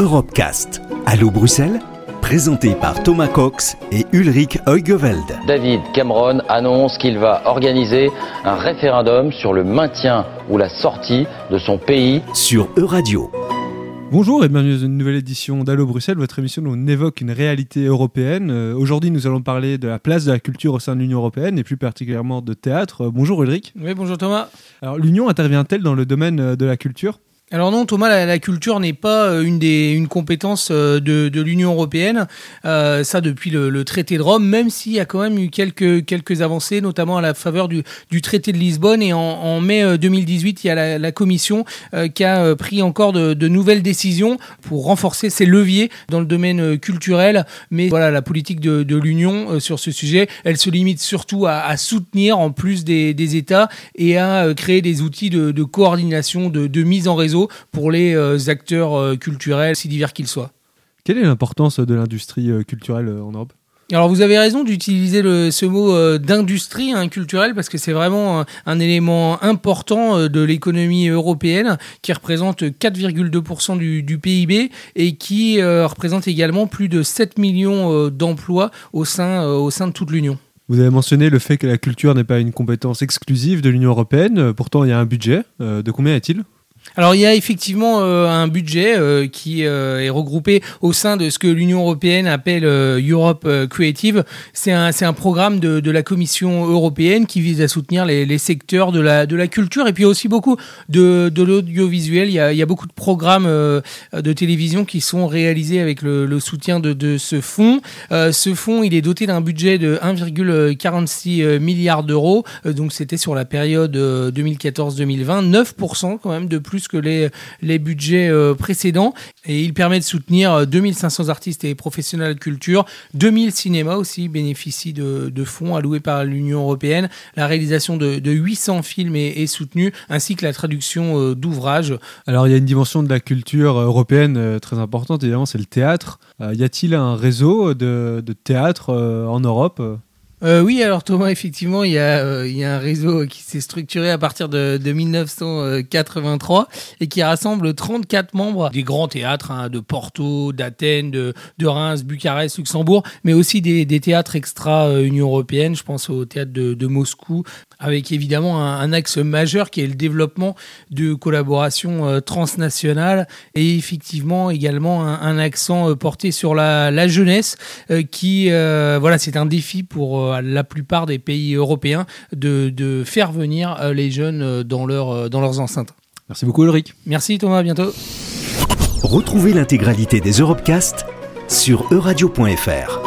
Europecast. Allô Bruxelles? Présenté par Thomas Cox et Ulrich Heugeveld. David Cameron annonce qu'il va organiser un référendum sur le maintien ou la sortie de son pays sur Euradio. Bonjour et bienvenue dans une nouvelle édition d'Allo Bruxelles, votre émission où on évoque une réalité européenne. Euh, Aujourd'hui, nous allons parler de la place de la culture au sein de l'Union européenne et plus particulièrement de théâtre. Euh, bonjour Ulrich. Oui, bonjour Thomas. Alors, l'Union intervient-elle dans le domaine euh, de la culture? Alors non, Thomas, la, culture n'est pas euh, une des une compétence euh, de, de l'Union européenne. Euh, ça depuis le, le, traité de Rome, même s'il y a quand même eu quelques quelques avancées, notamment à la faveur du, du traité de Lisbonne. Et en, en mai 2018, il y a la, la Commission euh, qui a pris encore de, de, nouvelles décisions pour renforcer ses leviers dans le domaine culturel. Mais voilà, la politique de, de l'Union sur ce sujet, elle se limite surtout à, à soutenir en plus des, des, États et à créer des outils de, coordination, de mise en réseau pour les euh, acteurs euh, culturels, si divers qu'ils soient. Quelle est l'importance de l'industrie euh, culturelle en Europe? Alors vous avez raison d'utiliser ce mot euh, d'industrie hein, culturelle parce que c'est vraiment un, un, élément important euh, de l'économie européenne qui représente 4,2% du, du, PIB et qui euh, représente également plus de 7 millions d'emplois au sein, au sein de toute l'Union. Vous avez mentionné le fait que la culture n'est pas une compétence exclusive de l'Union européenne, pourtant il y a un budget. de combien est-il? Alors il y a effectivement euh, un budget euh, qui euh, est regroupé au sein de ce que l'Union européenne appelle Europe Creative. C'est un, un programme de, de, la Commission européenne qui vise à soutenir les, les, secteurs de la, de la culture et puis aussi beaucoup de, de l'audiovisuel. Il y, a, beaucoup de programmes de télévision qui sont réalisés avec le, soutien de, de ce fonds. ce fonds, il est doté d'un budget de 1,46 milliards d'euros. donc c'était sur la période 2014-2020, 9% quand même de plus que les, les budgets euh, précédents. Et il permet de soutenir 2500 euh, artistes et professionnels de culture. 2000 cinémas aussi bénéficient de, fonds alloués par l'Union européenne. La réalisation de, de 800 films est, est, soutenue, ainsi que la traduction euh, d'ouvrages. Alors il y a une dimension de la culture européenne très importante, évidemment, c'est le théâtre. y a-t-il un réseau de, de théâtre en Europe? Euh, oui, alors Thomas, effectivement, il y a, euh, il y a un réseau qui s'est structuré à partir de, de, 1983 et qui rassemble 34 membres des grands théâtres hein, de Porto, d'Athènes, de, de, Reims, Bucarest, Luxembourg, mais aussi des, des théâtres extra-Union européenne. Je pense au théâtre de, de Moscou, avec évidemment un, un, axe majeur qui est le développement de collaboration euh, transnationale et effectivement également un, un accent euh, porté sur la, la jeunesse euh, qui, euh, voilà, c'est un défi pour la plupart des pays européens de, de faire venir les jeunes dans, leur, dans leurs enceintes. Merci beaucoup Ulrich. Merci Thomas, à bientôt. Retrouvez l'intégralité des Europecast sur euradio.fr.